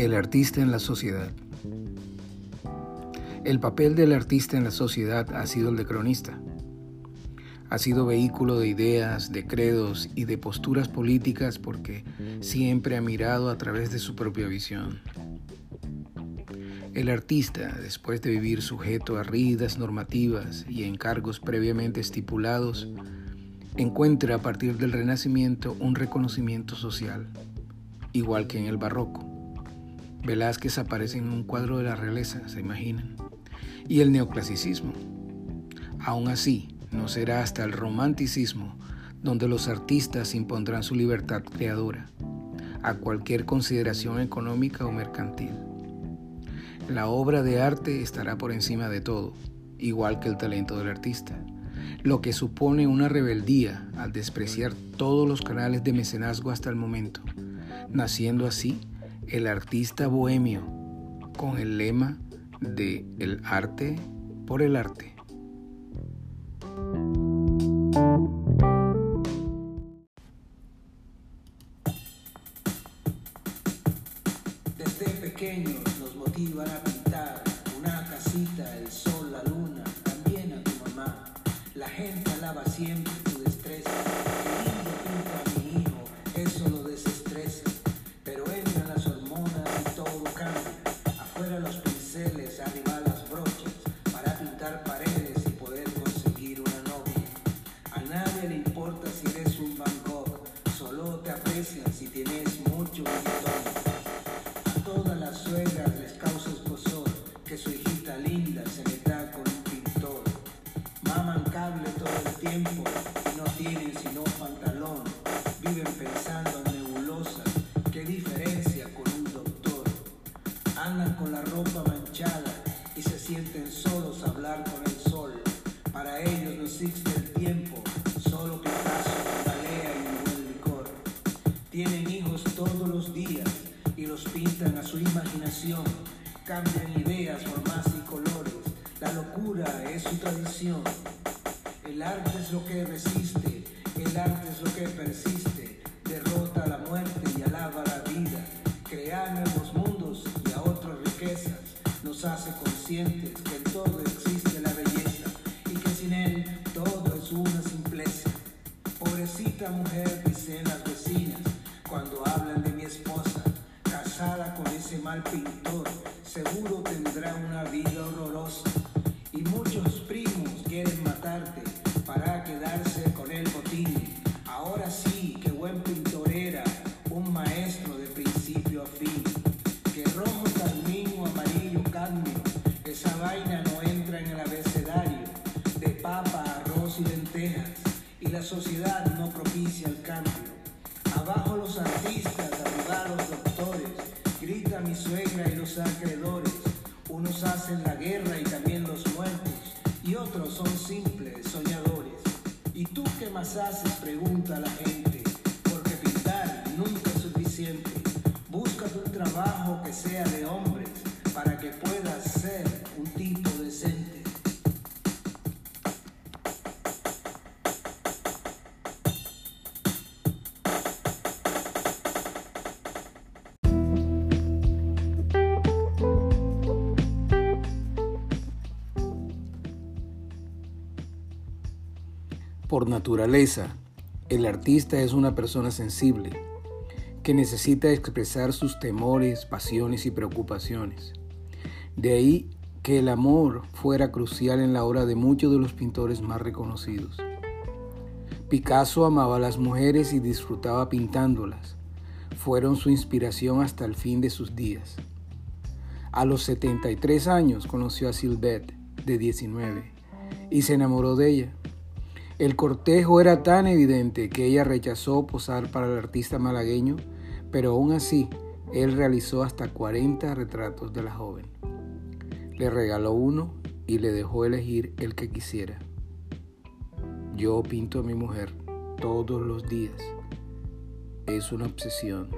El artista en la sociedad. El papel del artista en la sociedad ha sido el de cronista. Ha sido vehículo de ideas, de credos y de posturas políticas porque siempre ha mirado a través de su propia visión. El artista, después de vivir sujeto a ridas normativas y encargos previamente estipulados, encuentra a partir del Renacimiento un reconocimiento social, igual que en el Barroco. Velázquez aparece en un cuadro de la realeza, se imaginan. Y el neoclasicismo. Aún así, no será hasta el romanticismo donde los artistas impondrán su libertad creadora a cualquier consideración económica o mercantil. La obra de arte estará por encima de todo, igual que el talento del artista, lo que supone una rebeldía al despreciar todos los canales de mecenazgo hasta el momento, naciendo así el artista bohemio con el lema de el arte por el arte. Desde pequeños nos motivan a pintar una casita, el sol, la luna, también a tu mamá. La gente alaba siempre no tienen sino pantalón. Viven pensando en nebulosas, qué diferencia con un doctor. Andan con la ropa manchada y se sienten solos a hablar con el sol. Para ellos no existe el tiempo, solo Picasso, Galea y un buen licor. Tienen hijos todos los días y los pintan a su imaginación. Cambian ideas, formas y colores. La locura es su tradición. El arte es lo que resiste, el arte es lo que persiste. Derrota la muerte y alaba la vida. Crea nuevos mundos y a otras riquezas. Nos hace conscientes que en todo existe la belleza y que sin él todo es una simpleza. Pobrecita mujer, dicen las vecinas, cuando hablan de mi esposa, casada con ese mal pintor, seguro tendrá una vida horrorosa. Y la sociedad no propicia el cambio. Abajo los artistas, los doctores, grita mi suegra y los acreedores. Unos hacen la guerra y también los muertos, y otros son simples soñadores. ¿Y tú qué más haces? Pregunta la gente, porque pintar nunca es suficiente. Búscate un trabajo que sea de Por naturaleza, el artista es una persona sensible que necesita expresar sus temores, pasiones y preocupaciones. De ahí que el amor fuera crucial en la obra de muchos de los pintores más reconocidos. Picasso amaba a las mujeres y disfrutaba pintándolas. Fueron su inspiración hasta el fin de sus días. A los 73 años conoció a Sylvette, de 19, y se enamoró de ella. El cortejo era tan evidente que ella rechazó posar para el artista malagueño, pero aún así él realizó hasta 40 retratos de la joven. Le regaló uno y le dejó elegir el que quisiera. Yo pinto a mi mujer todos los días. Es una obsesión.